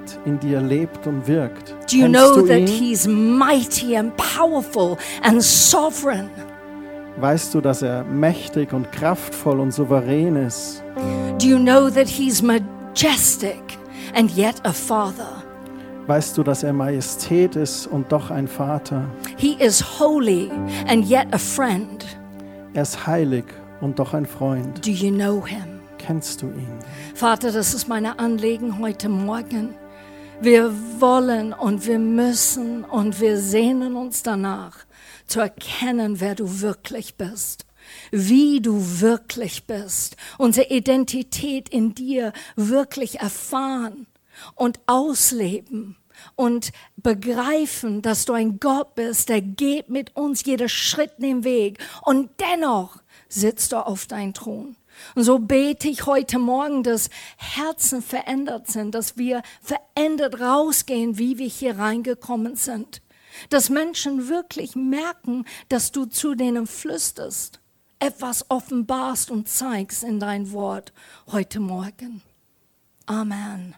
hat, in dir lebt und wirkt. Do you Kennst know du that ihn? He's mighty and powerful and sovereign? Weißt du, dass er mächtig und kraftvoll und souverän ist? Do you know that He's majestic and yet a father? Weißt du, dass er Majestät ist und doch ein Vater? He is holy and yet a friend. Er ist heilig und doch ein Freund. Do you know Him? Kennst du ihn? Vater, das ist meine Anliegen heute Morgen. Wir wollen und wir müssen und wir sehnen uns danach, zu erkennen, wer du wirklich bist, wie du wirklich bist, unsere Identität in dir wirklich erfahren und ausleben und begreifen, dass du ein Gott bist, der geht mit uns jeder Schritt den Weg und dennoch sitzt du auf deinem Thron. Und so bete ich heute Morgen, dass Herzen verändert sind, dass wir verändert rausgehen, wie wir hier reingekommen sind. Dass Menschen wirklich merken, dass du zu denen flüsterst, etwas offenbarst und zeigst in dein Wort heute Morgen. Amen.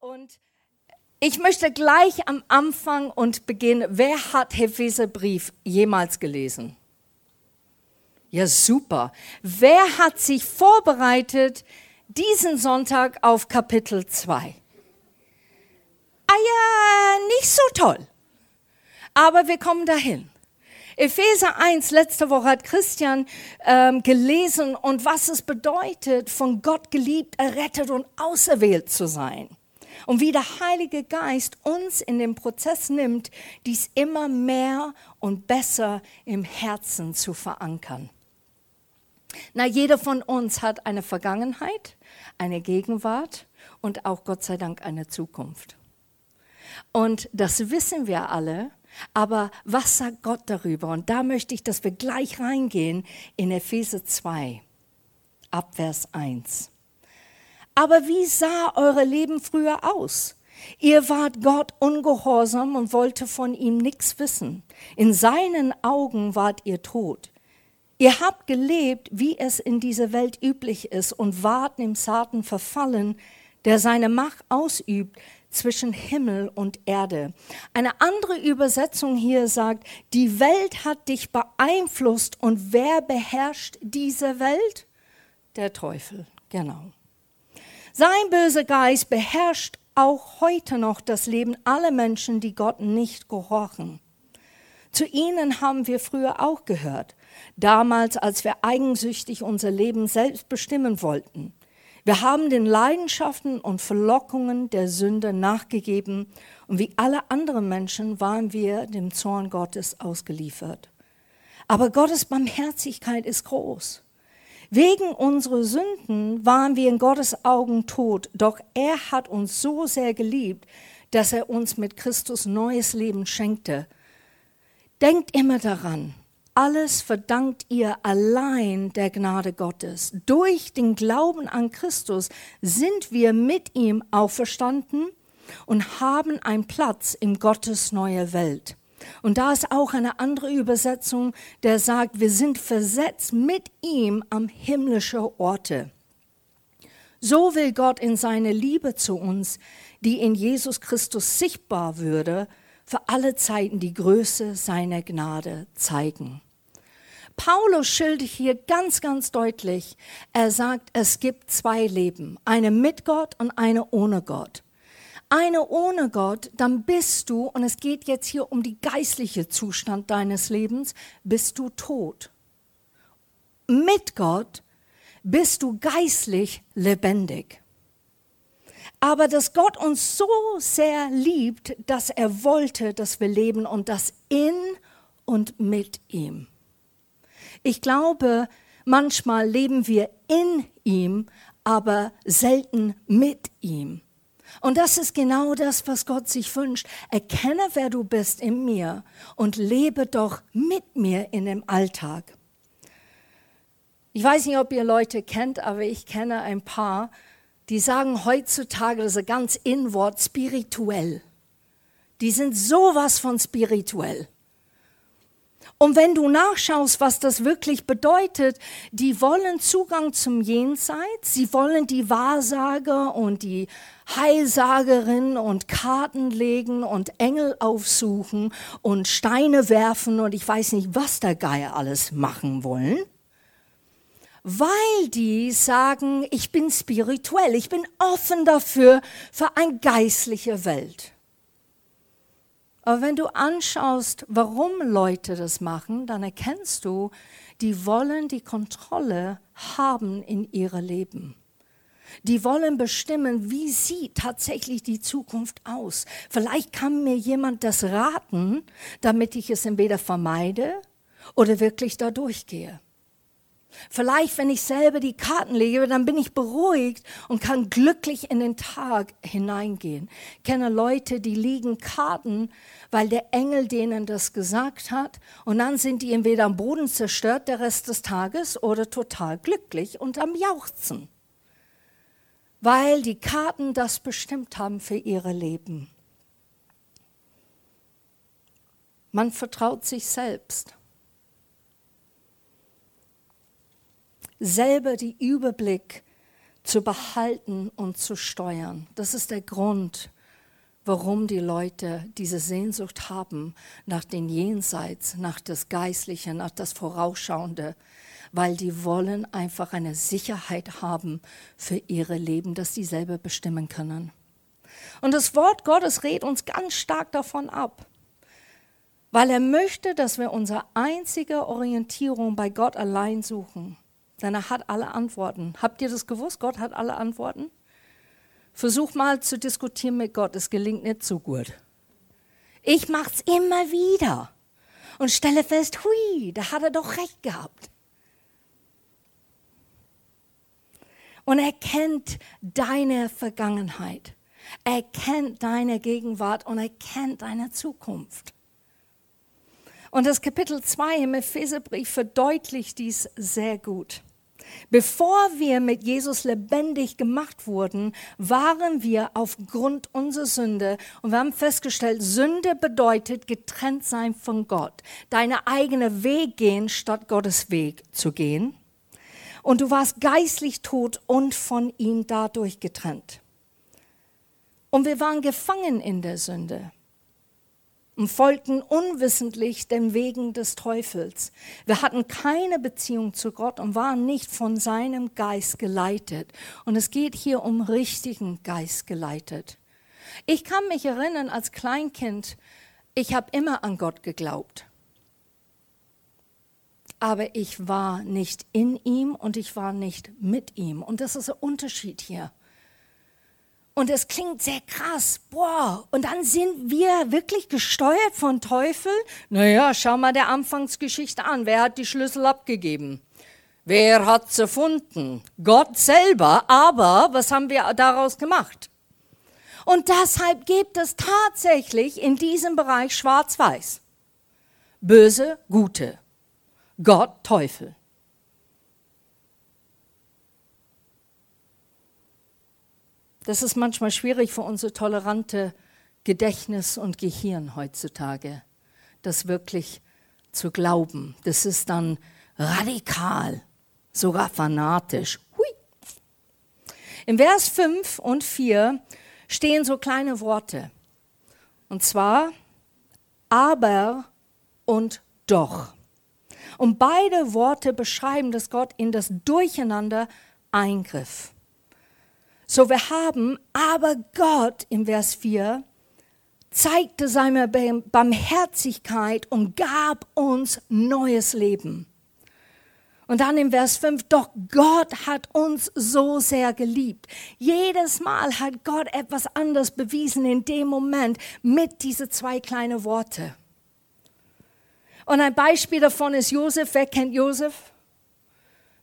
Und ich möchte gleich am Anfang und beginnen. Wer hat Epheserbrief jemals gelesen? Ja, super. Wer hat sich vorbereitet diesen Sonntag auf Kapitel 2? Ah ja, nicht so toll. Aber wir kommen dahin. Epheser 1, letzte Woche hat Christian ähm, gelesen und was es bedeutet, von Gott geliebt, errettet und auserwählt zu sein. Und wie der Heilige Geist uns in den Prozess nimmt, dies immer mehr und besser im Herzen zu verankern. Na, jeder von uns hat eine Vergangenheit, eine Gegenwart und auch Gott sei Dank eine Zukunft. Und das wissen wir alle, aber was sagt Gott darüber? Und da möchte ich, dass wir gleich reingehen in Epheser 2, Abvers 1. Aber wie sah eure Leben früher aus? Ihr wart Gott ungehorsam und wollte von ihm nichts wissen. In seinen Augen wart ihr tot. Ihr habt gelebt, wie es in dieser Welt üblich ist, und wart im Satan verfallen, der seine Macht ausübt zwischen Himmel und Erde. Eine andere Übersetzung hier sagt, die Welt hat dich beeinflusst und wer beherrscht diese Welt? Der Teufel, genau. Sein böser Geist beherrscht auch heute noch das Leben aller Menschen, die Gott nicht gehorchen. Zu ihnen haben wir früher auch gehört, damals, als wir eigensüchtig unser Leben selbst bestimmen wollten. Wir haben den Leidenschaften und Verlockungen der Sünde nachgegeben und wie alle anderen Menschen waren wir dem Zorn Gottes ausgeliefert. Aber Gottes Barmherzigkeit ist groß. Wegen unserer Sünden waren wir in Gottes Augen tot, doch er hat uns so sehr geliebt, dass er uns mit Christus neues Leben schenkte. Denkt immer daran, alles verdankt ihr allein der Gnade Gottes. Durch den Glauben an Christus sind wir mit ihm auferstanden und haben einen Platz in Gottes neuer Welt. Und da ist auch eine andere Übersetzung, der sagt, wir sind versetzt mit ihm am himmlischen Orte. So will Gott in seine Liebe zu uns, die in Jesus Christus sichtbar würde, für alle Zeiten die Größe seiner Gnade zeigen. Paulus schildert hier ganz, ganz deutlich, er sagt, es gibt zwei Leben, eine mit Gott und eine ohne Gott. Eine ohne Gott, dann bist du, und es geht jetzt hier um die geistliche Zustand deines Lebens, bist du tot. Mit Gott bist du geistlich lebendig. Aber dass Gott uns so sehr liebt, dass er wollte, dass wir leben und das in und mit ihm. Ich glaube, manchmal leben wir in ihm, aber selten mit ihm. Und das ist genau das, was Gott sich wünscht. Erkenne, wer du bist in mir und lebe doch mit mir in dem Alltag. Ich weiß nicht, ob ihr Leute kennt, aber ich kenne ein paar, die sagen heutzutage, das ist ein ganz In-Wort, spirituell. Die sind sowas von spirituell. Und wenn du nachschaust, was das wirklich bedeutet, die wollen Zugang zum Jenseits, sie wollen die Wahrsager und die Heilsagerin und Karten legen und Engel aufsuchen und Steine werfen und ich weiß nicht, was der Geier alles machen wollen, weil die sagen, ich bin spirituell, ich bin offen dafür, für eine geistliche Welt. Aber wenn du anschaust, warum Leute das machen, dann erkennst du, die wollen die Kontrolle haben in ihrem Leben. Die wollen bestimmen, wie sieht tatsächlich die Zukunft aus. Vielleicht kann mir jemand das raten, damit ich es entweder vermeide oder wirklich da durchgehe. Vielleicht, wenn ich selber die Karten lege, dann bin ich beruhigt und kann glücklich in den Tag hineingehen. Ich kenne Leute, die liegen Karten, weil der Engel denen das gesagt hat. Und dann sind die entweder am Boden zerstört der Rest des Tages oder total glücklich und am Jauchzen weil die Karten das bestimmt haben für ihre Leben. Man vertraut sich selbst. Selber die Überblick zu behalten und zu steuern. Das ist der Grund, warum die Leute diese Sehnsucht haben nach den Jenseits, nach das Geistliche, nach das Vorausschauende, weil die wollen einfach eine Sicherheit haben für ihre Leben, dass sie selber bestimmen können. Und das Wort Gottes rät uns ganz stark davon ab, weil er möchte, dass wir unsere einzige Orientierung bei Gott allein suchen. Denn er hat alle Antworten. Habt ihr das gewusst? Gott hat alle Antworten. Versuch mal zu diskutieren mit Gott, es gelingt nicht so gut. Ich mach's immer wieder und stelle fest, hui, da hat er doch recht gehabt. Und er kennt deine Vergangenheit. Er kennt deine Gegenwart und er kennt deine Zukunft. Und das Kapitel 2 im Epheserbrief verdeutlicht dies sehr gut. Bevor wir mit Jesus lebendig gemacht wurden, waren wir aufgrund unserer Sünde und wir haben festgestellt, Sünde bedeutet getrennt sein von Gott, deine eigene Weg gehen, statt Gottes Weg zu gehen und du warst geistlich tot und von ihm dadurch getrennt. Und wir waren gefangen in der Sünde und folgten unwissentlich den Wegen des Teufels. Wir hatten keine Beziehung zu Gott und waren nicht von seinem Geist geleitet. Und es geht hier um richtigen Geist geleitet. Ich kann mich erinnern, als Kleinkind, ich habe immer an Gott geglaubt aber ich war nicht in ihm und ich war nicht mit ihm. Und das ist ein Unterschied hier. Und es klingt sehr krass. Boah, und dann sind wir wirklich gesteuert von Teufel? Naja, schau mal der Anfangsgeschichte an. Wer hat die Schlüssel abgegeben? Wer hat's erfunden? Gott selber. Aber was haben wir daraus gemacht? Und deshalb gibt es tatsächlich in diesem Bereich Schwarz-Weiß. Böse, Gute. Gott Teufel. Das ist manchmal schwierig für unsere tolerante Gedächtnis und Gehirn heutzutage, das wirklich zu glauben. Das ist dann radikal, sogar fanatisch. Hui. Im Vers 5 und 4 stehen so kleine Worte. Und zwar aber und doch. Und beide Worte beschreiben, dass Gott in das Durcheinander eingriff. So wir haben, aber Gott im Vers 4 zeigte seine Barmherzigkeit und gab uns neues Leben. Und dann im Vers 5, doch Gott hat uns so sehr geliebt. Jedes Mal hat Gott etwas anderes bewiesen in dem Moment mit diesen zwei kleinen Worte. Und ein Beispiel davon ist Josef. Wer kennt Josef?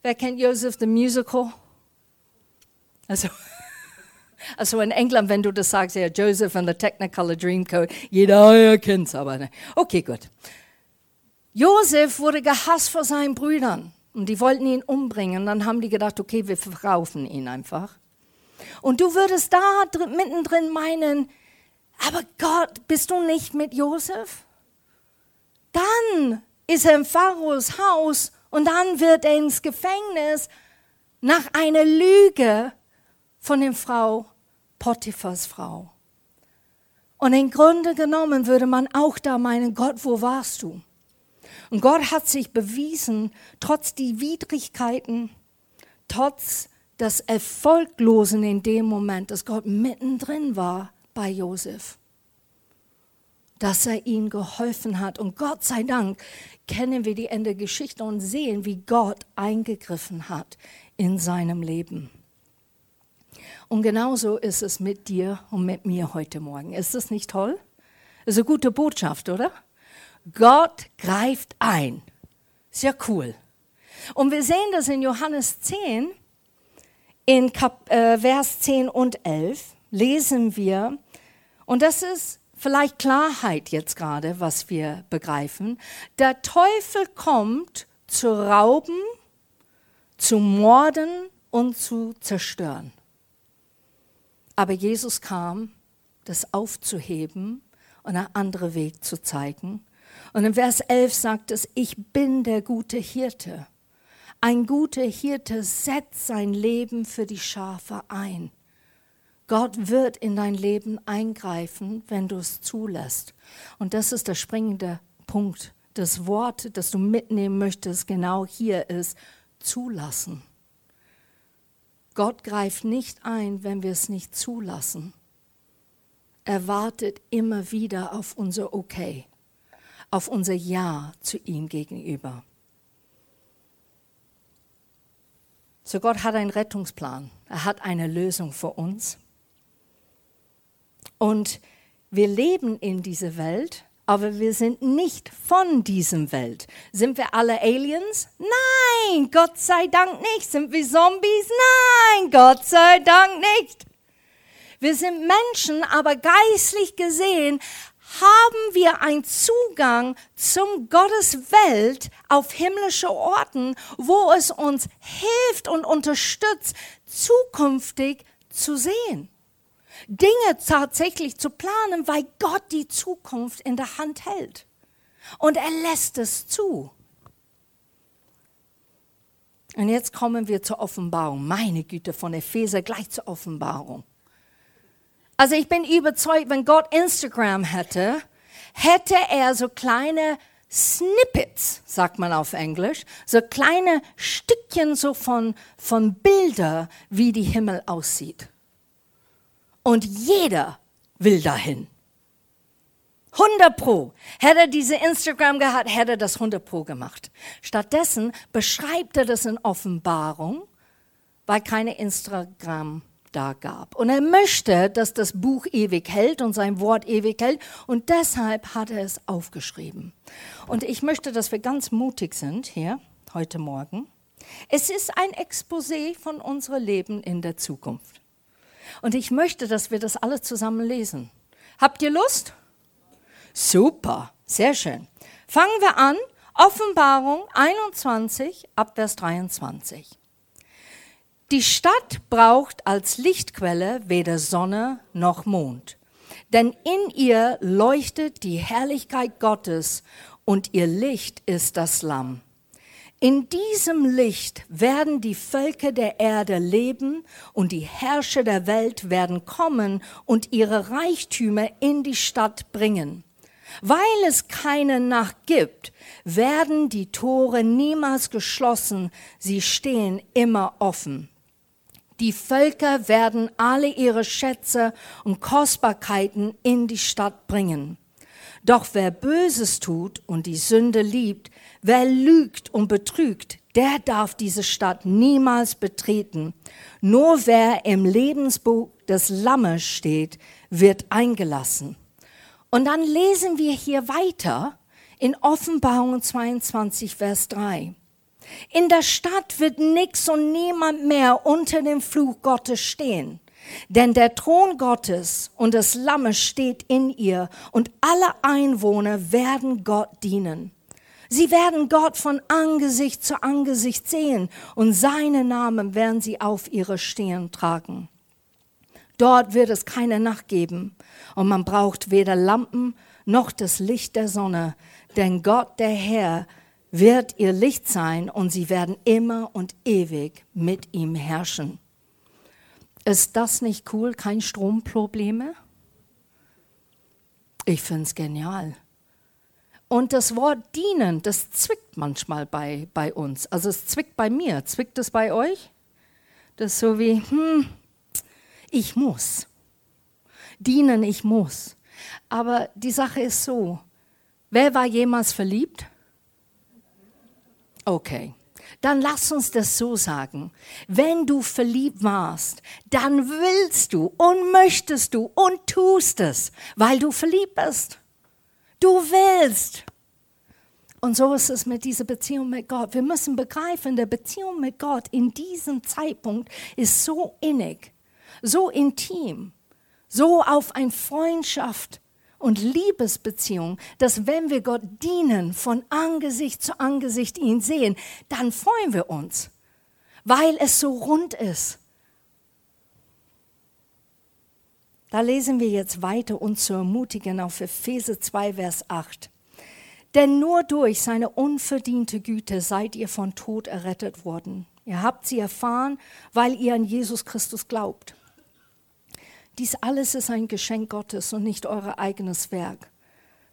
Wer kennt Josef, the Musical? Also, also in England, wenn du das sagst, ja, Joseph and the Technicolor Dreamcoat, jeder kennt es, aber ne. Okay, gut. Josef wurde gehasst vor seinen Brüdern und die wollten ihn umbringen. Dann haben die gedacht, okay, wir verkaufen ihn einfach. Und du würdest da mittendrin meinen, aber Gott, bist du nicht mit Josef? dann ist er im Pharaos Haus und dann wird er ins Gefängnis nach einer Lüge von der Frau Potiphas Frau. Und im Grunde genommen würde man auch da meinen, Gott, wo warst du? Und Gott hat sich bewiesen, trotz die Widrigkeiten, trotz des Erfolglosen in dem Moment, dass Gott mittendrin war bei Josef. Dass er ihm geholfen hat. Und Gott sei Dank kennen wir die Ende der Geschichte und sehen, wie Gott eingegriffen hat in seinem Leben. Und genauso ist es mit dir und mit mir heute Morgen. Ist das nicht toll? Das ist eine gute Botschaft, oder? Gott greift ein. Sehr cool. Und wir sehen das in Johannes 10, in Kap äh, Vers 10 und 11, lesen wir, und das ist vielleicht Klarheit jetzt gerade, was wir begreifen. Der Teufel kommt zu rauben, zu morden und zu zerstören. Aber Jesus kam, das aufzuheben und einen anderen Weg zu zeigen. Und in Vers 11 sagt es, ich bin der gute Hirte. Ein guter Hirte setzt sein Leben für die Schafe ein. Gott wird in dein Leben eingreifen, wenn du es zulässt. Und das ist der springende Punkt. Das Wort, das du mitnehmen möchtest, genau hier ist zulassen. Gott greift nicht ein, wenn wir es nicht zulassen. Er wartet immer wieder auf unser Okay, auf unser Ja zu ihm gegenüber. So Gott hat einen Rettungsplan. Er hat eine Lösung für uns. Und wir leben in dieser Welt aber wir sind nicht von diesem Welt. Sind wir alle Aliens? Nein, Gott sei Dank nicht. Sind wir Zombies? Nein, Gott sei Dank nicht. Wir sind Menschen, aber geistlich gesehen haben wir einen Zugang zum Gottes Welt auf himmlische Orten, wo es uns hilft und unterstützt, zukünftig zu sehen. Dinge tatsächlich zu planen, weil Gott die Zukunft in der Hand hält. Und er lässt es zu. Und jetzt kommen wir zur Offenbarung. Meine Güte, von Epheser gleich zur Offenbarung. Also ich bin überzeugt, wenn Gott Instagram hätte, hätte er so kleine Snippets, sagt man auf Englisch, so kleine Stückchen so von, von Bilder, wie die Himmel aussieht. Und jeder will dahin. 100 Pro. Hätte er diese Instagram gehabt, hätte er das 100 Pro gemacht. Stattdessen beschreibt er das in Offenbarung, weil keine Instagram da gab. Und er möchte, dass das Buch ewig hält und sein Wort ewig hält. Und deshalb hat er es aufgeschrieben. Und ich möchte, dass wir ganz mutig sind hier heute Morgen. Es ist ein Exposé von unserem Leben in der Zukunft. Und ich möchte, dass wir das alle zusammen lesen. Habt ihr Lust? Super, sehr schön. Fangen wir an. Offenbarung 21 ab Vers 23. Die Stadt braucht als Lichtquelle weder Sonne noch Mond, denn in ihr leuchtet die Herrlichkeit Gottes und ihr Licht ist das Lamm. In diesem Licht werden die Völker der Erde leben und die Herrscher der Welt werden kommen und ihre Reichtümer in die Stadt bringen. Weil es keine Nacht gibt, werden die Tore niemals geschlossen, sie stehen immer offen. Die Völker werden alle ihre Schätze und Kostbarkeiten in die Stadt bringen. Doch wer Böses tut und die Sünde liebt, wer lügt und betrügt, der darf diese Stadt niemals betreten. Nur wer im Lebensbuch des Lammes steht, wird eingelassen. Und dann lesen wir hier weiter in Offenbarung 22, Vers 3. In der Stadt wird nix und niemand mehr unter dem Fluch Gottes stehen. Denn der Thron Gottes und des Lammes steht in ihr und alle Einwohner werden Gott dienen. Sie werden Gott von Angesicht zu Angesicht sehen und seinen Namen werden sie auf ihre Stirn tragen. Dort wird es keine Nacht geben und man braucht weder Lampen noch das Licht der Sonne, denn Gott der Herr wird ihr Licht sein und sie werden immer und ewig mit ihm herrschen. Ist das nicht cool? Kein Stromprobleme? Ich finde es genial. Und das Wort dienen, das zwickt manchmal bei, bei uns. Also es zwickt bei mir. Zwickt es bei euch? Das ist so wie, hm, ich muss. Dienen, ich muss. Aber die Sache ist so, wer war jemals verliebt? Okay, dann lass uns das so sagen. Wenn du verliebt warst, dann willst du und möchtest du und tust es, weil du verliebt bist. Du willst. Und so ist es mit dieser Beziehung mit Gott. Wir müssen begreifen, der Beziehung mit Gott in diesem Zeitpunkt ist so innig, so intim, so auf eine Freundschaft und Liebesbeziehung, dass wenn wir Gott dienen, von Angesicht zu Angesicht ihn sehen, dann freuen wir uns, weil es so rund ist. Da lesen wir jetzt weiter, uns zu ermutigen auf Epheser 2, Vers 8. Denn nur durch seine unverdiente Güte seid ihr von Tod errettet worden. Ihr habt sie erfahren, weil ihr an Jesus Christus glaubt. Dies alles ist ein Geschenk Gottes und nicht euer eigenes Werk.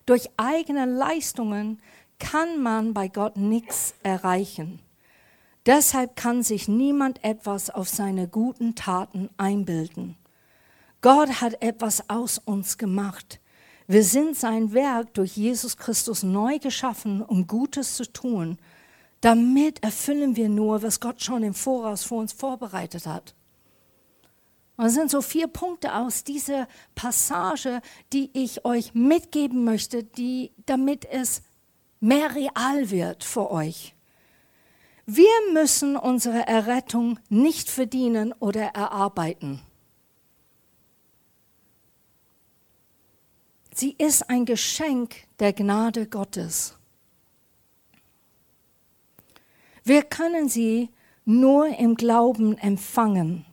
Durch eigene Leistungen kann man bei Gott nichts erreichen. Deshalb kann sich niemand etwas auf seine guten Taten einbilden. Gott hat etwas aus uns gemacht. Wir sind sein Werk durch Jesus Christus neu geschaffen, um Gutes zu tun. Damit erfüllen wir nur, was Gott schon im Voraus für uns vorbereitet hat. Und das sind so vier Punkte aus dieser Passage, die ich euch mitgeben möchte, die, damit es mehr real wird für euch. Wir müssen unsere Errettung nicht verdienen oder erarbeiten. Sie ist ein Geschenk der Gnade Gottes. Wir können sie nur im Glauben empfangen.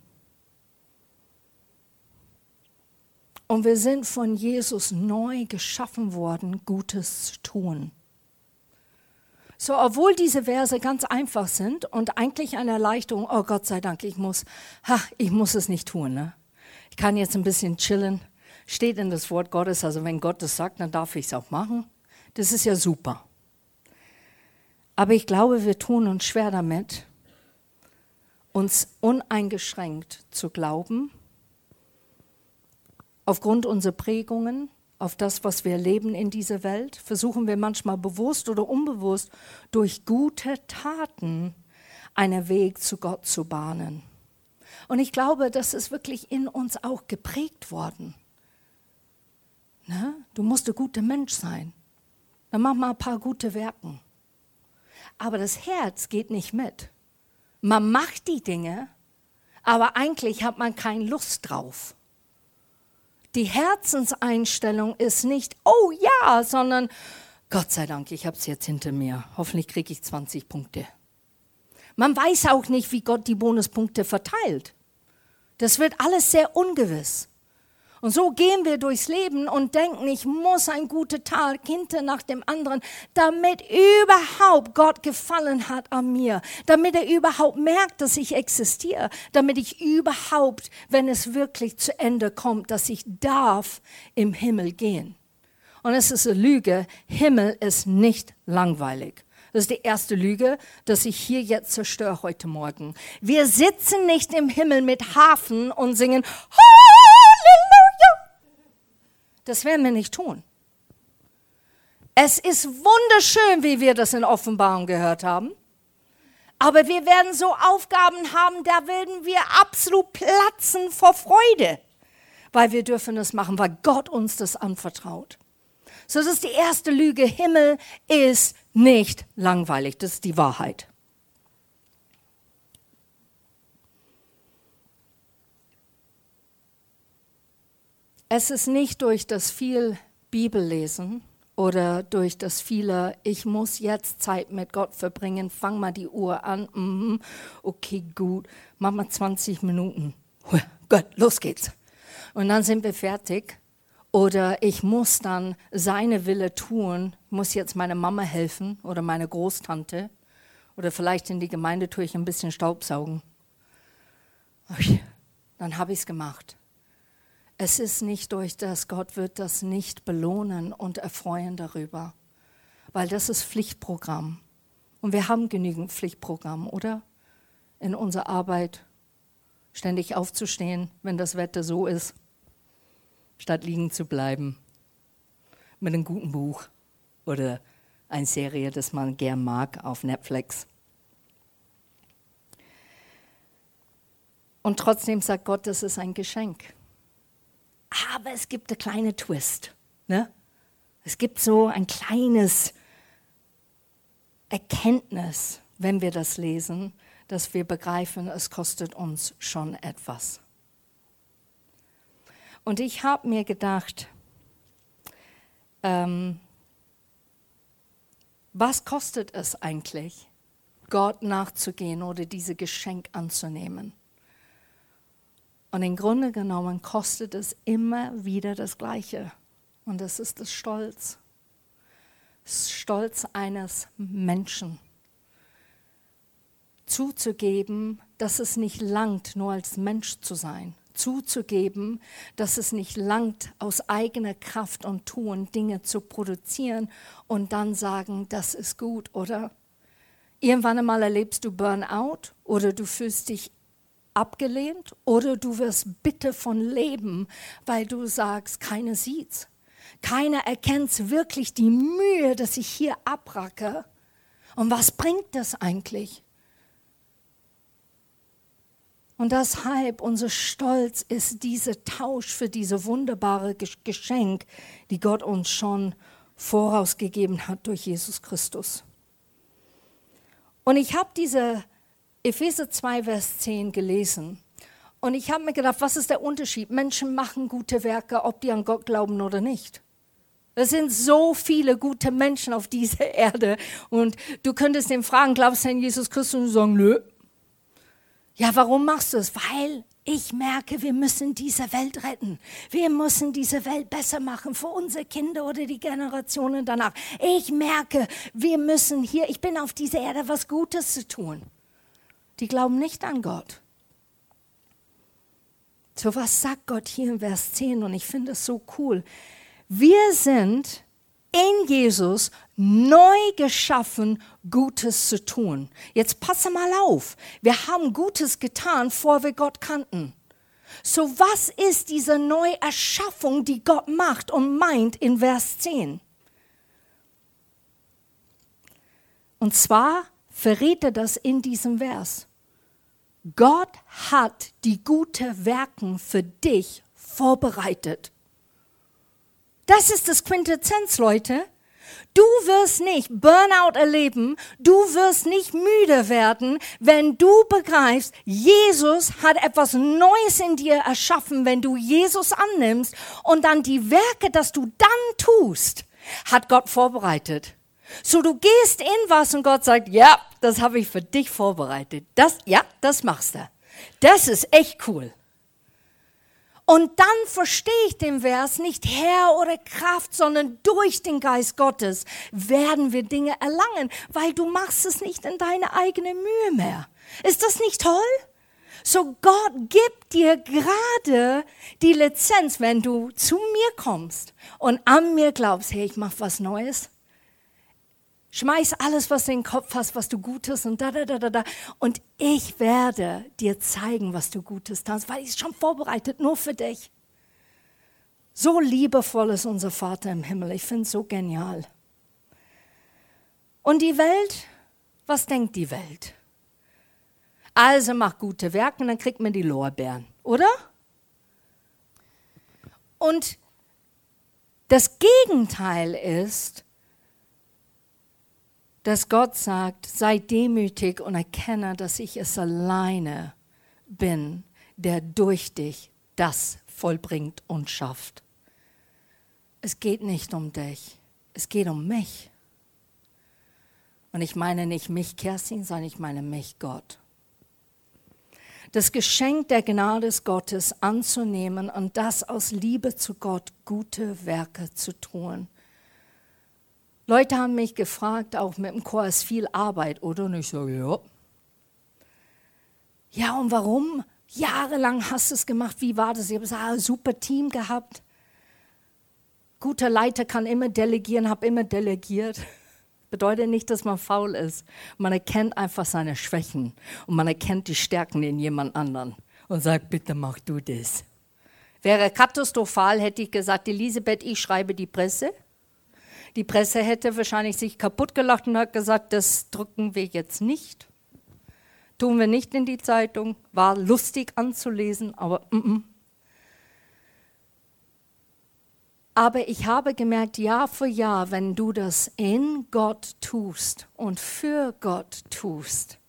Und wir sind von Jesus neu geschaffen worden, Gutes zu tun. So, obwohl diese Verse ganz einfach sind und eigentlich eine Erleichterung, oh Gott sei Dank, ich muss, ha, ich muss es nicht tun. Ne? Ich kann jetzt ein bisschen chillen. Steht in das Wort Gottes, also wenn Gott es sagt, dann darf ich es auch machen. Das ist ja super. Aber ich glaube, wir tun uns schwer damit, uns uneingeschränkt zu glauben Aufgrund unserer Prägungen, auf das, was wir leben in dieser Welt, versuchen wir manchmal bewusst oder unbewusst durch gute Taten einen Weg zu Gott zu bahnen. Und ich glaube, das ist wirklich in uns auch geprägt worden. Ne? Du musst ein guter Mensch sein. Dann mach mal ein paar gute Werken. Aber das Herz geht nicht mit. Man macht die Dinge, aber eigentlich hat man keine Lust drauf. Die Herzenseinstellung ist nicht, oh ja, sondern Gott sei Dank, ich habe es jetzt hinter mir. Hoffentlich kriege ich 20 Punkte. Man weiß auch nicht, wie Gott die Bonuspunkte verteilt. Das wird alles sehr ungewiss. Und so gehen wir durchs Leben und denken, ich muss ein guter Tag hinter nach dem anderen, damit überhaupt Gott gefallen hat an mir, damit er überhaupt merkt, dass ich existiere, damit ich überhaupt, wenn es wirklich zu Ende kommt, dass ich darf im Himmel gehen. Und es ist eine Lüge, Himmel ist nicht langweilig. Das ist die erste Lüge, dass ich hier jetzt zerstöre heute Morgen. Wir sitzen nicht im Himmel mit Hafen und singen das werden wir nicht tun. Es ist wunderschön, wie wir das in Offenbarung gehört haben. Aber wir werden so Aufgaben haben, da werden wir absolut platzen vor Freude, weil wir dürfen das machen, weil Gott uns das anvertraut. So, das ist die erste Lüge. Himmel ist nicht langweilig. Das ist die Wahrheit. Es ist nicht durch das viel Bibellesen oder durch das viele, ich muss jetzt Zeit mit Gott verbringen, fang mal die Uhr an, mhm, okay, gut, mach mal 20 Minuten. Gut, los geht's. Und dann sind wir fertig. Oder ich muss dann seine Wille tun, muss jetzt meine Mama helfen oder meine Großtante. Oder vielleicht in die Gemeinde tue ich ein bisschen Staubsaugen. Dann habe ich es gemacht. Es ist nicht durch das, Gott wird das nicht belohnen und erfreuen darüber, weil das ist Pflichtprogramm. Und wir haben genügend Pflichtprogramm, oder? In unserer Arbeit ständig aufzustehen, wenn das Wetter so ist, statt liegen zu bleiben. Mit einem guten Buch oder eine Serie, das man gern mag auf Netflix. Und trotzdem sagt Gott, das ist ein Geschenk. Aber es gibt einen kleinen Twist. Ne? Es gibt so ein kleines Erkenntnis, wenn wir das lesen, dass wir begreifen, es kostet uns schon etwas. Und ich habe mir gedacht, ähm, was kostet es eigentlich, Gott nachzugehen oder diese Geschenk anzunehmen? Und im Grunde genommen kostet es immer wieder das Gleiche. Und das ist das Stolz. Stolz eines Menschen. Zuzugeben, dass es nicht langt, nur als Mensch zu sein. Zuzugeben, dass es nicht langt, aus eigener Kraft und Tun Dinge zu produzieren und dann sagen, das ist gut, oder? Irgendwann einmal erlebst du Burnout oder du fühlst dich abgelehnt oder du wirst bitte von leben, weil du sagst, keiner sieht's. Keiner erkennt wirklich die Mühe, dass ich hier abracke. Und was bringt das eigentlich? Und deshalb unser Stolz ist dieser Tausch für diese wunderbare Geschenk, die Gott uns schon vorausgegeben hat durch Jesus Christus. Und ich habe diese Epheser 2, Vers 10 gelesen. Und ich habe mir gedacht, was ist der Unterschied? Menschen machen gute Werke, ob die an Gott glauben oder nicht. Es sind so viele gute Menschen auf dieser Erde. Und du könntest den fragen, glaubst du an Jesus Christus? Und sagen, nö. Ja, warum machst du es? Weil ich merke, wir müssen diese Welt retten. Wir müssen diese Welt besser machen für unsere Kinder oder die Generationen danach. Ich merke, wir müssen hier, ich bin auf dieser Erde, was Gutes zu tun. Die glauben nicht an Gott. So was sagt Gott hier in Vers 10 und ich finde es so cool. Wir sind in Jesus neu geschaffen, Gutes zu tun. Jetzt passe mal auf. Wir haben Gutes getan, vor wir Gott kannten. So was ist diese Neuerschaffung, die Gott macht und meint in Vers 10? Und zwar verrät er das in diesem Vers. Gott hat die guten Werken für dich vorbereitet. Das ist das Quintessenz, Leute. Du wirst nicht Burnout erleben, du wirst nicht müde werden, wenn du begreifst, Jesus hat etwas Neues in dir erschaffen, wenn du Jesus annimmst und dann die Werke, das du dann tust, hat Gott vorbereitet. So, du gehst in was und Gott sagt, ja, das habe ich für dich vorbereitet. Das, ja, das machst du. Das ist echt cool. Und dann verstehe ich den Vers nicht Herr oder Kraft, sondern durch den Geist Gottes werden wir Dinge erlangen, weil du machst es nicht in deine eigene Mühe mehr. Ist das nicht toll? So Gott gibt dir gerade die Lizenz, wenn du zu mir kommst und an mir glaubst, hey, ich mache was Neues. Schmeiß alles, was du in den Kopf hast, was du Gutes und da, da, da, da, da. Und ich werde dir zeigen, was du Gutes tust, weil ich es schon vorbereitet, nur für dich. So liebevoll ist unser Vater im Himmel. Ich finde es so genial. Und die Welt, was denkt die Welt? Also mach gute Werke und dann kriegt man die Lorbeeren, oder? Und das Gegenteil ist, dass Gott sagt, sei demütig und erkenne, dass ich es alleine bin, der durch dich das vollbringt und schafft. Es geht nicht um dich, es geht um mich. Und ich meine nicht mich, Kerstin, sondern ich meine mich, Gott. das Geschenk der Gnade Gottes anzunehmen und das aus Liebe zu Gott gute Werke zu tun. Leute haben mich gefragt, auch mit dem Chor ist viel Arbeit, oder? Und ich sage, ja. Ja, und warum? Jahrelang hast du es gemacht. Wie war das? Ich habe ein super Team gehabt. Guter Leiter kann immer delegieren, habe immer delegiert. Bedeutet nicht, dass man faul ist. Man erkennt einfach seine Schwächen und man erkennt die Stärken in jemand anderen und sagt, bitte mach du das. Wäre katastrophal, hätte ich gesagt, Elisabeth, ich schreibe die Presse. Die Presse hätte wahrscheinlich sich kaputt gelacht und hat gesagt, das drücken wir jetzt nicht. Tun wir nicht in die Zeitung. War lustig anzulesen, aber mm -mm. Aber ich habe gemerkt, Jahr für Jahr, wenn du das in Gott tust und für Gott tust,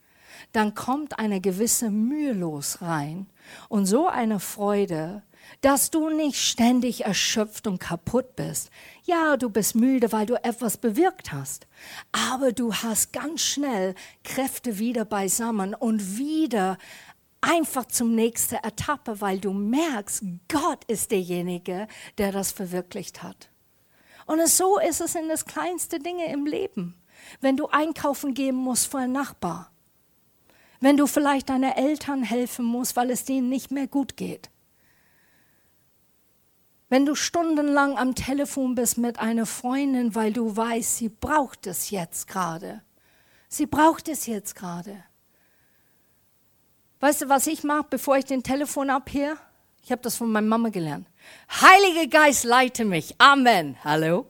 dann kommt eine gewisse Mühelos rein und so eine Freude, dass du nicht ständig erschöpft und kaputt bist. Ja, du bist müde, weil du etwas bewirkt hast, aber du hast ganz schnell Kräfte wieder beisammen und wieder einfach zum nächsten Etappe, weil du merkst, Gott ist derjenige, der das verwirklicht hat. Und so ist es in das kleinste Dinge im Leben. Wenn du einkaufen gehen musst für einen Nachbar. Wenn du vielleicht deinen Eltern helfen musst, weil es denen nicht mehr gut geht. Wenn du stundenlang am Telefon bist mit einer Freundin, weil du weißt, sie braucht es jetzt gerade. Sie braucht es jetzt gerade. Weißt du, was ich mache, bevor ich den Telefon abhöre? Ich habe das von meiner Mama gelernt. Heiliger Geist, leite mich. Amen. Hallo?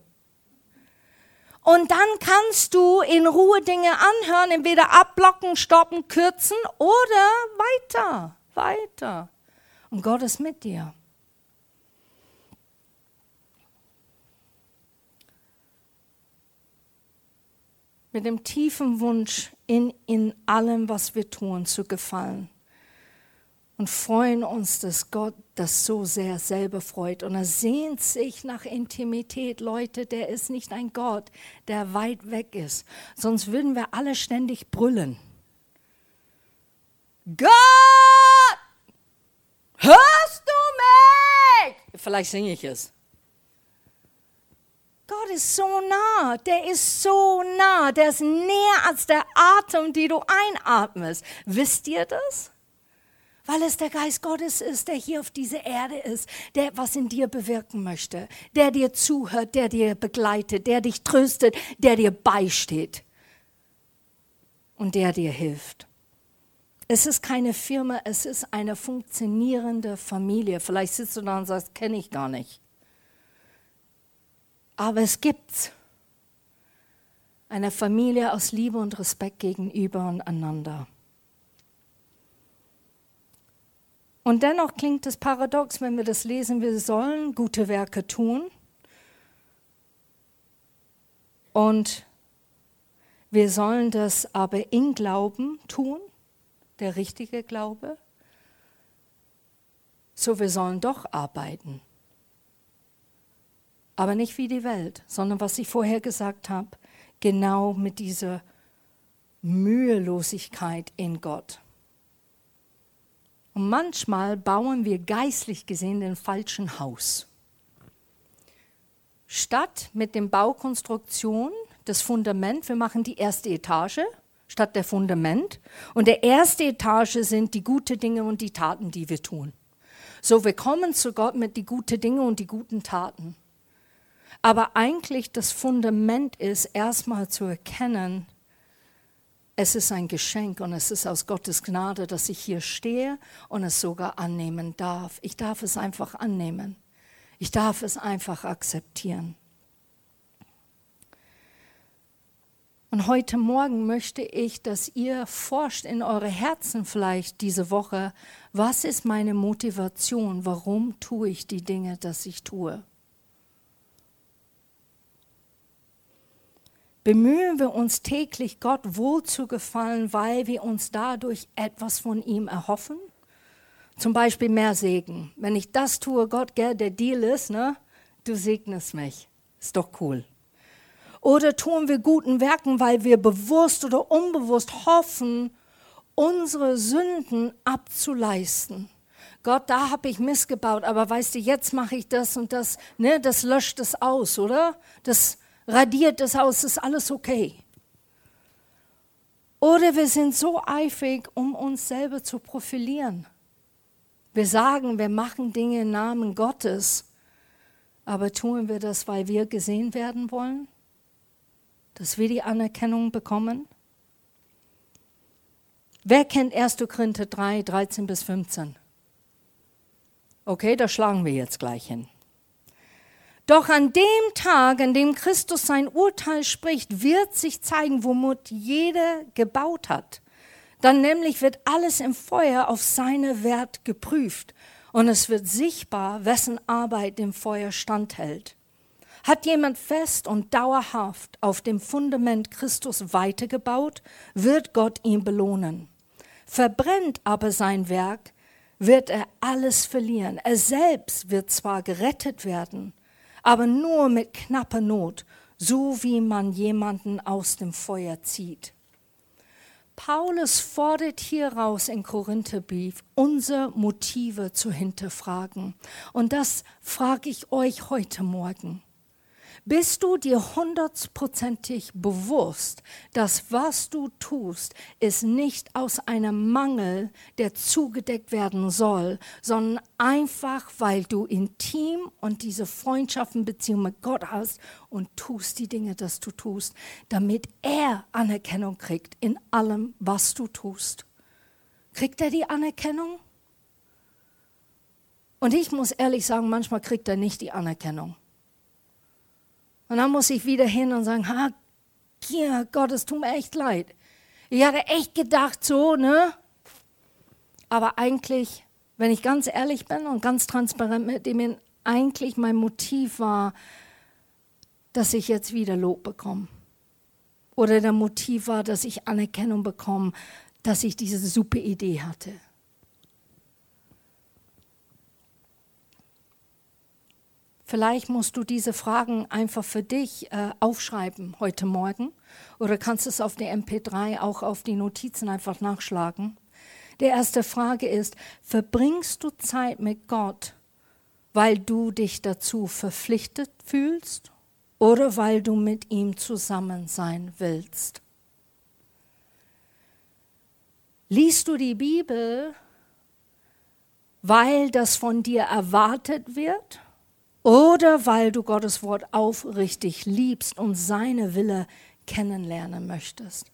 Und dann kannst du in Ruhe Dinge anhören, entweder abblocken, stoppen, kürzen oder weiter, weiter. Und Gott ist mit dir. Mit dem tiefen Wunsch, in, in allem, was wir tun, zu gefallen und freuen uns, dass Gott das so sehr selber freut. Und er sehnt sich nach Intimität. Leute, der ist nicht ein Gott, der weit weg ist. Sonst würden wir alle ständig brüllen. Gott! Hörst du mich? Vielleicht singe ich es. Gott ist so nah, der ist so nah, der ist näher als der Atem, den du einatmest. Wisst ihr das? weil es der Geist Gottes ist, der hier auf dieser Erde ist, der was in dir bewirken möchte, der dir zuhört, der dir begleitet, der dich tröstet, der dir beisteht und der dir hilft. Es ist keine Firma, es ist eine funktionierende Familie. Vielleicht sitzt du da und sagst, kenne ich gar nicht. Aber es gibt's. Eine Familie aus Liebe und Respekt gegenüber und einander. Und dennoch klingt es paradox, wenn wir das lesen, wir sollen gute Werke tun. Und wir sollen das aber in Glauben tun, der richtige Glaube. So, wir sollen doch arbeiten. Aber nicht wie die Welt, sondern was ich vorher gesagt habe, genau mit dieser Mühelosigkeit in Gott. Und manchmal bauen wir geistlich gesehen den falschen Haus. Statt mit dem Baukonstruktion das Fundament, wir machen die erste Etage statt der Fundament. Und der erste Etage sind die guten Dinge und die Taten, die wir tun. So, wir kommen zu Gott mit die guten Dinge und die guten Taten. Aber eigentlich das Fundament ist erstmal zu erkennen, es ist ein Geschenk und es ist aus Gottes Gnade, dass ich hier stehe und es sogar annehmen darf. Ich darf es einfach annehmen. Ich darf es einfach akzeptieren. Und heute Morgen möchte ich, dass ihr forscht in eure Herzen vielleicht diese Woche, was ist meine Motivation? Warum tue ich die Dinge, dass ich tue? Bemühen wir uns täglich, Gott wohl zu gefallen, weil wir uns dadurch etwas von ihm erhoffen. Zum Beispiel mehr Segen. Wenn ich das tue, Gott, gell, der Deal ist, ne, du segnest mich. Ist doch cool. Oder tun wir guten Werken, weil wir bewusst oder unbewusst hoffen unsere Sünden abzuleisten. Gott, da habe ich missgebaut, aber weißt du, jetzt mache ich das und das, ne, das löscht es aus, oder? Das radiert es aus, ist alles okay. Oder wir sind so eifrig, um uns selber zu profilieren. Wir sagen, wir machen Dinge im Namen Gottes, aber tun wir das, weil wir gesehen werden wollen? Dass wir die Anerkennung bekommen? Wer kennt 1. Korinther 3, 13 bis 15? Okay, da schlagen wir jetzt gleich hin. Doch an dem Tag, an dem Christus sein Urteil spricht, wird sich zeigen, womit jeder gebaut hat. Dann nämlich wird alles im Feuer auf seine Wert geprüft und es wird sichtbar, wessen Arbeit dem Feuer standhält. Hat jemand fest und dauerhaft auf dem Fundament Christus weitergebaut, wird Gott ihn belohnen. Verbrennt aber sein Werk, wird er alles verlieren. Er selbst wird zwar gerettet werden, aber nur mit knapper Not, so wie man jemanden aus dem Feuer zieht. Paulus fordert hieraus in Korintherbrief, unsere Motive zu hinterfragen. Und das frage ich euch heute Morgen. Bist du dir hundertprozentig bewusst, dass was du tust, ist nicht aus einem Mangel, der zugedeckt werden soll, sondern einfach, weil du intim und diese Freundschaften, Beziehung mit Gott hast und tust die Dinge, dass du tust, damit er Anerkennung kriegt in allem, was du tust. Kriegt er die Anerkennung? Und ich muss ehrlich sagen, manchmal kriegt er nicht die Anerkennung. Und dann muss ich wieder hin und sagen, ha, ja, Gott, es tut mir echt leid. Ich hatte echt gedacht so, ne? Aber eigentlich, wenn ich ganz ehrlich bin und ganz transparent mit dem, eigentlich mein Motiv war, dass ich jetzt wieder Lob bekomme. Oder der Motiv war, dass ich Anerkennung bekomme, dass ich diese super Idee hatte. Vielleicht musst du diese Fragen einfach für dich äh, aufschreiben heute Morgen oder kannst es auf der MP3 auch auf die Notizen einfach nachschlagen. Die erste Frage ist, verbringst du Zeit mit Gott, weil du dich dazu verpflichtet fühlst oder weil du mit ihm zusammen sein willst? Liest du die Bibel, weil das von dir erwartet wird? Oder weil du Gottes Wort aufrichtig liebst und seine Wille kennenlernen möchtest.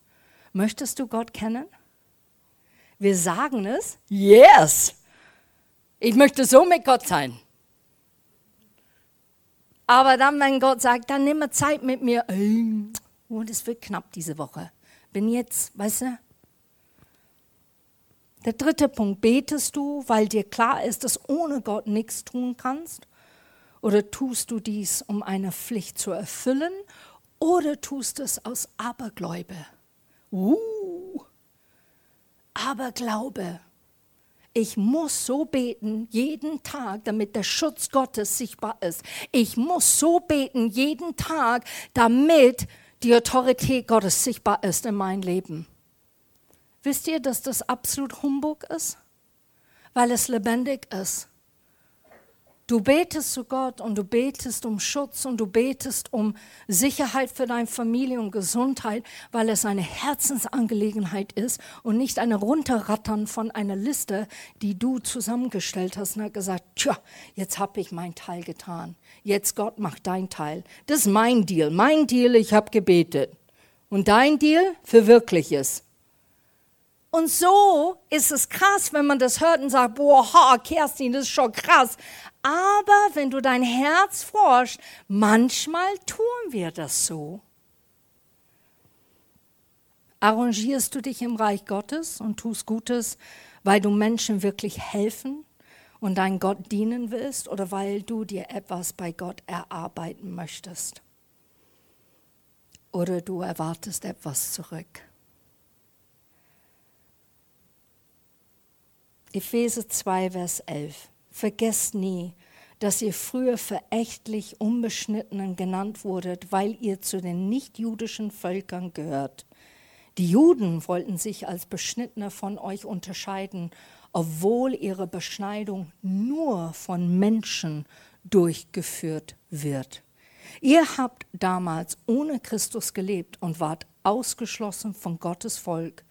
Möchtest du Gott kennen? Wir sagen es, yes. Ich möchte so mit Gott sein. Aber dann, wenn Gott sagt, dann nimm Zeit mit mir. Und es wird knapp diese Woche. Bin jetzt, weißt du? Der dritte Punkt, betest du, weil dir klar ist, dass ohne Gott nichts tun kannst? Oder tust du dies, um eine Pflicht zu erfüllen? Oder tust du es aus Abergläube? Uh, Aberglaube. Ich muss so beten jeden Tag, damit der Schutz Gottes sichtbar ist. Ich muss so beten jeden Tag, damit die Autorität Gottes sichtbar ist in meinem Leben. Wisst ihr, dass das absolut Humbug ist? Weil es lebendig ist. Du betest zu Gott und du betest um Schutz und du betest um Sicherheit für deine Familie und Gesundheit, weil es eine Herzensangelegenheit ist und nicht eine Runterrattern von einer Liste, die du zusammengestellt hast und hat gesagt, tja, jetzt habe ich meinen Teil getan. Jetzt Gott macht dein Teil. Das ist mein Deal. Mein Deal, ich habe gebetet. Und dein Deal, verwirklich es. Und so ist es krass, wenn man das hört und sagt, boah, Kerstin, das ist schon krass. Aber wenn du dein Herz forschst, manchmal tun wir das so. Arrangierst du dich im Reich Gottes und tust Gutes, weil du Menschen wirklich helfen und dein Gott dienen willst oder weil du dir etwas bei Gott erarbeiten möchtest? Oder du erwartest etwas zurück? Epheser 2, Vers 11. Vergesst nie, dass ihr früher verächtlich Unbeschnittenen genannt wurdet, weil ihr zu den nichtjüdischen Völkern gehört, Die Juden wollten sich als Beschnittene von euch unterscheiden, obwohl ihre Beschneidung nur von Menschen durchgeführt wird. Ihr habt damals ohne Christus gelebt und wart ausgeschlossen von Gottes Volk.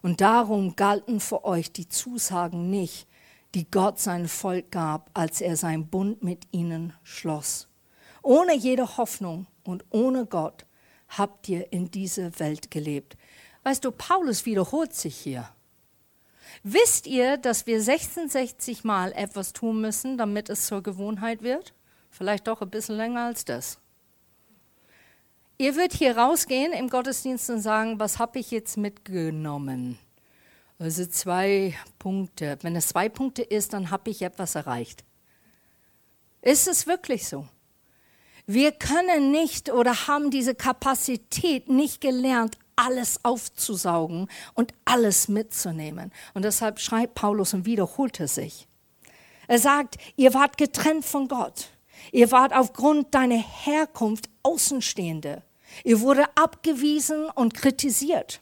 Und darum galten für euch die Zusagen nicht, die Gott sein Volk gab, als er sein Bund mit ihnen schloss. Ohne jede Hoffnung und ohne Gott habt ihr in dieser Welt gelebt. Weißt du, Paulus wiederholt sich hier. Wisst ihr, dass wir 66 Mal etwas tun müssen, damit es zur Gewohnheit wird? Vielleicht doch ein bisschen länger als das. Ihr würdet hier rausgehen im Gottesdienst und sagen, was habe ich jetzt mitgenommen? Also zwei Punkte. Wenn es zwei Punkte ist, dann habe ich etwas erreicht. Ist es wirklich so? Wir können nicht oder haben diese Kapazität nicht gelernt, alles aufzusaugen und alles mitzunehmen. Und deshalb schreibt Paulus und wiederholt er sich. Er sagt, ihr wart getrennt von Gott. Ihr wart aufgrund deiner Herkunft Außenstehende. Ihr wurde abgewiesen und kritisiert.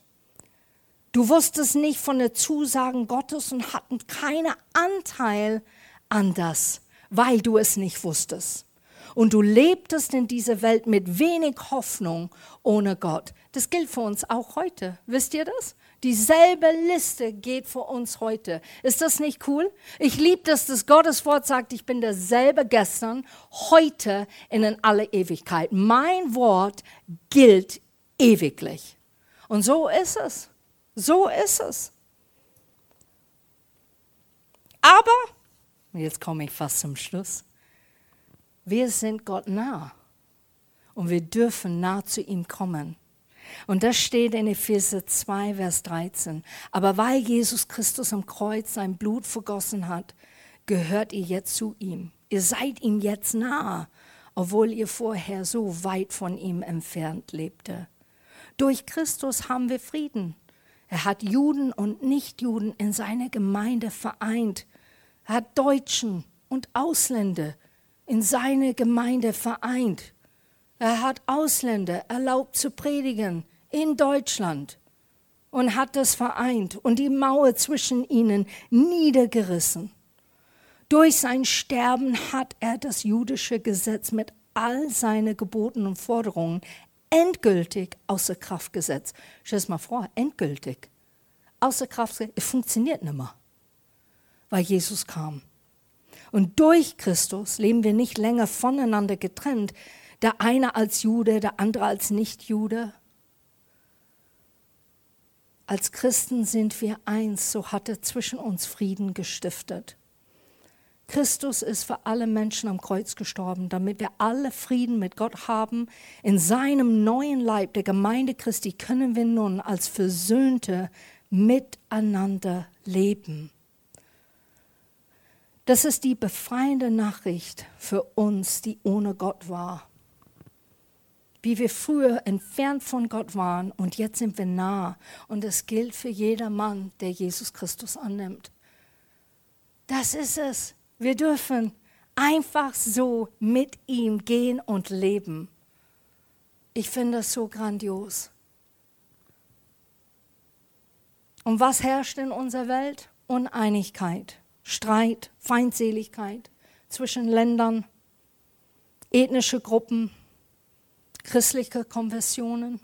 Du wusstest nicht von den Zusagen Gottes und hatten keinen Anteil an das, weil du es nicht wusstest. Und du lebtest in dieser Welt mit wenig Hoffnung ohne Gott. Das gilt für uns auch heute. Wisst ihr das? Dieselbe Liste geht für uns heute. Ist das nicht cool? Ich liebe das, dass Gottes Wort sagt, ich bin derselbe gestern, heute und in alle Ewigkeit. Mein Wort gilt ewiglich. Und so ist es. So ist es. Aber, jetzt komme ich fast zum Schluss, wir sind Gott nah und wir dürfen nah zu ihm kommen. Und das steht in Epheser 2, Vers 13. Aber weil Jesus Christus am Kreuz sein Blut vergossen hat, gehört ihr jetzt zu ihm. Ihr seid ihm jetzt nah, obwohl ihr vorher so weit von ihm entfernt lebte. Durch Christus haben wir Frieden. Er hat Juden und Nichtjuden in seiner Gemeinde vereint. Er hat Deutschen und Ausländer in seine Gemeinde vereint. Er hat Ausländer erlaubt zu predigen in Deutschland und hat das vereint und die Mauer zwischen ihnen niedergerissen. Durch sein Sterben hat er das jüdische Gesetz mit all seinen Geboten und Forderungen endgültig außer Kraft gesetzt. Stell es mal vor, endgültig. Außer Kraft, es funktioniert nicht mehr, weil Jesus kam. Und durch Christus leben wir nicht länger voneinander getrennt, der eine als Jude, der andere als Nichtjude. Als Christen sind wir eins, so hat er zwischen uns Frieden gestiftet. Christus ist für alle Menschen am Kreuz gestorben, damit wir alle Frieden mit Gott haben. In seinem neuen Leib, der Gemeinde Christi, können wir nun als Versöhnte miteinander leben. Das ist die befreiende Nachricht für uns, die ohne Gott war. Wie wir früher entfernt von Gott waren und jetzt sind wir nah. Und das gilt für jedermann, der Jesus Christus annimmt. Das ist es. Wir dürfen einfach so mit ihm gehen und leben. Ich finde das so grandios. Und was herrscht in unserer Welt? Uneinigkeit. Streit, Feindseligkeit zwischen Ländern, ethnische Gruppen, christliche Konfessionen.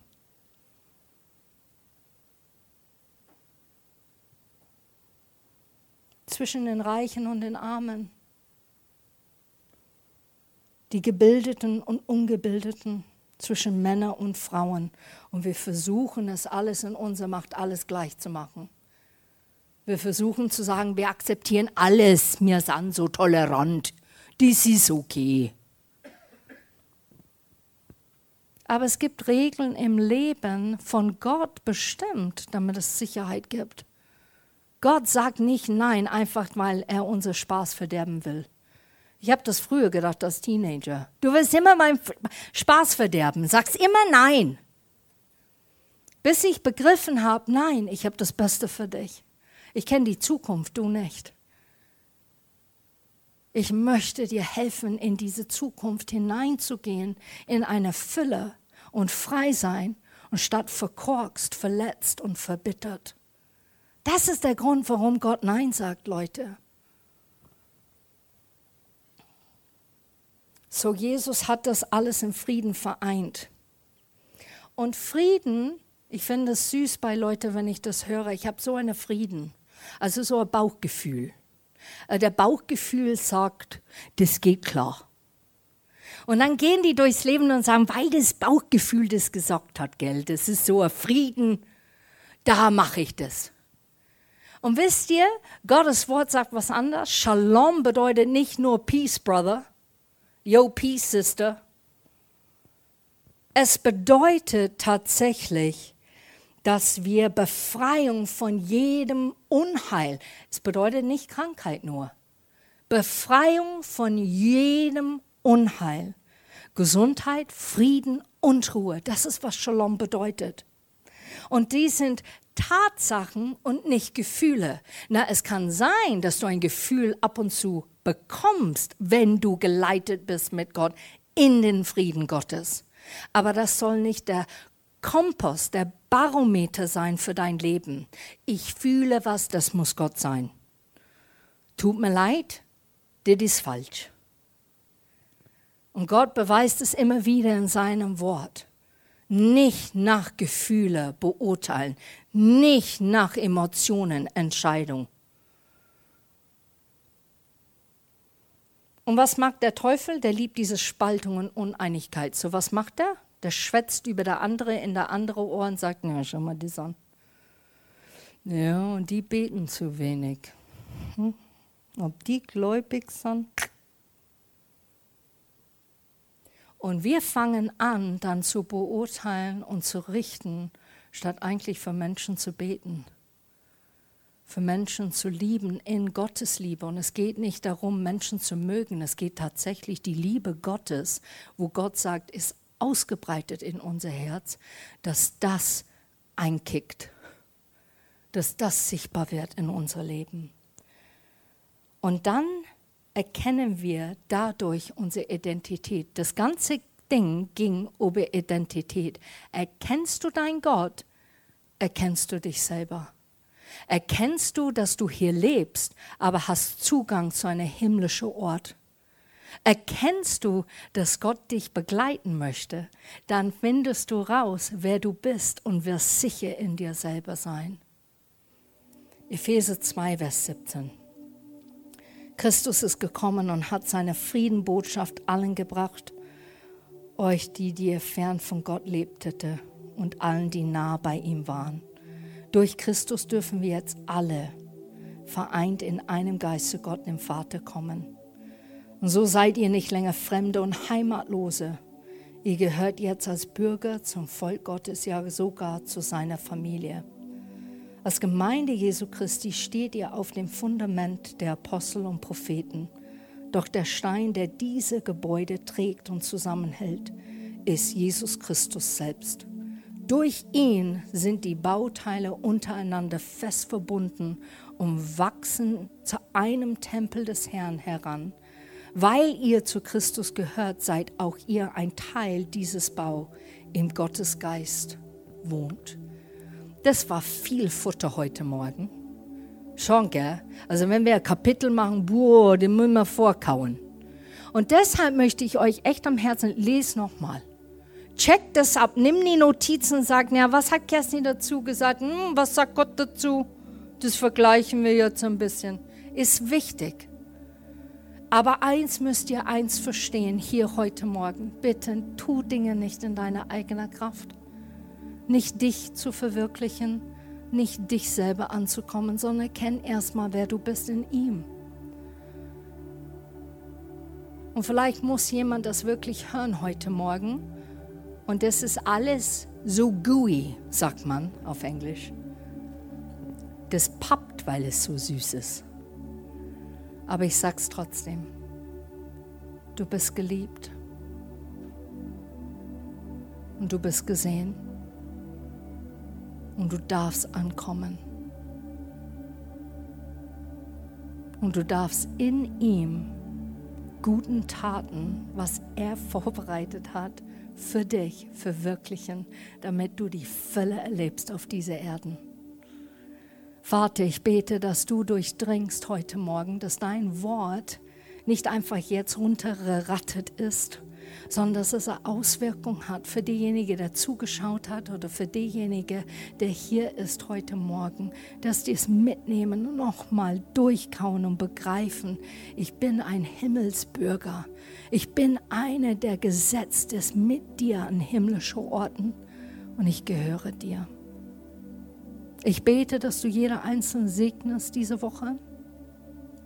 Zwischen den Reichen und den Armen, die Gebildeten und Ungebildeten, zwischen Männern und Frauen. Und wir versuchen es alles in unserer Macht, alles gleich zu machen. Wir versuchen zu sagen, wir akzeptieren alles, wir sind so tolerant, das ist okay. Aber es gibt Regeln im Leben von Gott bestimmt, damit es Sicherheit gibt. Gott sagt nicht Nein, einfach weil er unser Spaß verderben will. Ich habe das früher gedacht als Teenager. Du willst immer meinen Spaß verderben, sagst immer Nein. Bis ich begriffen habe, nein, ich habe das Beste für dich. Ich kenne die Zukunft, du nicht. Ich möchte dir helfen, in diese Zukunft hineinzugehen, in eine Fülle und frei sein und statt verkorkst, verletzt und verbittert. Das ist der Grund, warum Gott Nein sagt, Leute. So, Jesus hat das alles im Frieden vereint. Und Frieden, ich finde es süß bei Leuten, wenn ich das höre. Ich habe so einen Frieden, also so ein Bauchgefühl. Äh, der Bauchgefühl sagt, das geht klar. Und dann gehen die durchs Leben und sagen, weil das Bauchgefühl das gesagt hat, gell, das ist so ein Frieden, da mache ich das. Und wisst ihr, Gottes Wort sagt was anderes. Shalom bedeutet nicht nur Peace, Brother. Yo, Peace, Sister. Es bedeutet tatsächlich, dass wir Befreiung von jedem Unheil, es bedeutet nicht Krankheit nur, Befreiung von jedem Unheil, Gesundheit, Frieden und Ruhe, das ist, was Shalom bedeutet. Und die sind Tatsachen und nicht Gefühle. Na, es kann sein, dass du ein Gefühl ab und zu bekommst, wenn du geleitet bist mit Gott in den Frieden Gottes. Aber das soll nicht der Kompass, der Barometer sein für dein Leben. Ich fühle was, das muss Gott sein. Tut mir leid, das ist falsch. Und Gott beweist es immer wieder in seinem Wort nicht nach Gefühle beurteilen, nicht nach Emotionen Entscheidung. Und was macht der Teufel? Der liebt diese Spaltung und Uneinigkeit. So was macht er? Der schwätzt über der andere in der andere Ohr und sagt, ja, schau mal das an. Ja, und die beten zu wenig. Hm? Ob die gläubig sind? Und wir fangen an, dann zu beurteilen und zu richten, statt eigentlich für Menschen zu beten, für Menschen zu lieben in Gottes Liebe. Und es geht nicht darum, Menschen zu mögen, es geht tatsächlich die Liebe Gottes, wo Gott sagt, ist ausgebreitet in unser Herz, dass das einkickt, dass das sichtbar wird in unser Leben. Und dann erkennen wir dadurch unsere Identität. Das ganze Ding ging über Identität. Erkennst du dein Gott, erkennst du dich selber. Erkennst du, dass du hier lebst, aber hast Zugang zu einem himmlischen Ort. Erkennst du, dass Gott dich begleiten möchte, dann findest du raus, wer du bist und wirst sicher in dir selber sein. Epheser 2, Vers 17. Christus ist gekommen und hat seine Friedenbotschaft allen gebracht, euch, die, die ihr fern von Gott lebtete und allen, die nah bei ihm waren. Durch Christus dürfen wir jetzt alle vereint in einem Geiste Gott, dem Vater, kommen. Und so seid ihr nicht länger Fremde und Heimatlose. Ihr gehört jetzt als Bürger zum Volk Gottes, ja sogar zu seiner Familie. Als Gemeinde Jesu Christi steht ihr auf dem Fundament der Apostel und Propheten. Doch der Stein, der diese Gebäude trägt und zusammenhält, ist Jesus Christus selbst. Durch ihn sind die Bauteile untereinander fest verbunden und wachsen zu einem Tempel des Herrn heran. Weil ihr zu Christus gehört, seid auch ihr ein Teil dieses Bau, im Gottes Geist wohnt. Das war viel Futter heute Morgen. Schon, gell? Also wenn wir Kapitel machen, boah, den müssen wir vorkauen. Und deshalb möchte ich euch echt am Herzen, lese nochmal. Check das ab, nimm die Notizen, sag, ja, was hat Kerstin dazu gesagt? Hm, was sagt Gott dazu? Das vergleichen wir jetzt ein bisschen. Ist wichtig. Aber eins müsst ihr eins verstehen hier heute Morgen. Bitte tu Dinge nicht in deiner eigenen Kraft nicht dich zu verwirklichen, nicht dich selber anzukommen, sondern erkenn erstmal, wer du bist in ihm. Und vielleicht muss jemand das wirklich hören heute Morgen. Und das ist alles so gooey, sagt man auf Englisch. Das pappt, weil es so süß ist. Aber ich sag's trotzdem. Du bist geliebt. Und du bist gesehen und du darfst ankommen. Und du darfst in ihm guten Taten, was er vorbereitet hat, für dich verwirklichen, damit du die Fülle erlebst auf dieser Erden. Vater, ich bete, dass du durchdringst heute Morgen, dass dein Wort nicht einfach jetzt runtergerattet ist, sondern dass es eine Auswirkung hat für denjenigen, der zugeschaut hat oder für denjenigen, der hier ist heute Morgen, dass die es mitnehmen und nochmal durchkauen und begreifen, ich bin ein Himmelsbürger. Ich bin einer, der gesetzt ist mit dir an himmlische Orten und ich gehöre dir. Ich bete, dass du jeder Einzelne segnest diese Woche.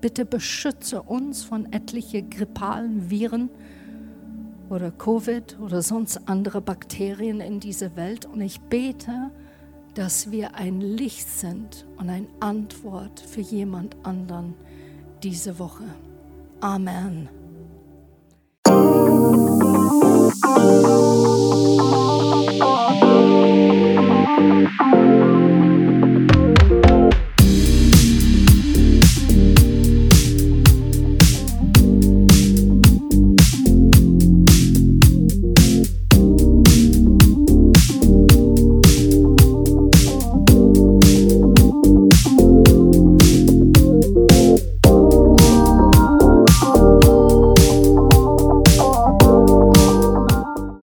Bitte beschütze uns von etlichen grippalen Viren oder Covid oder sonst andere Bakterien in dieser Welt. Und ich bete, dass wir ein Licht sind und eine Antwort für jemand anderen diese Woche. Amen. You.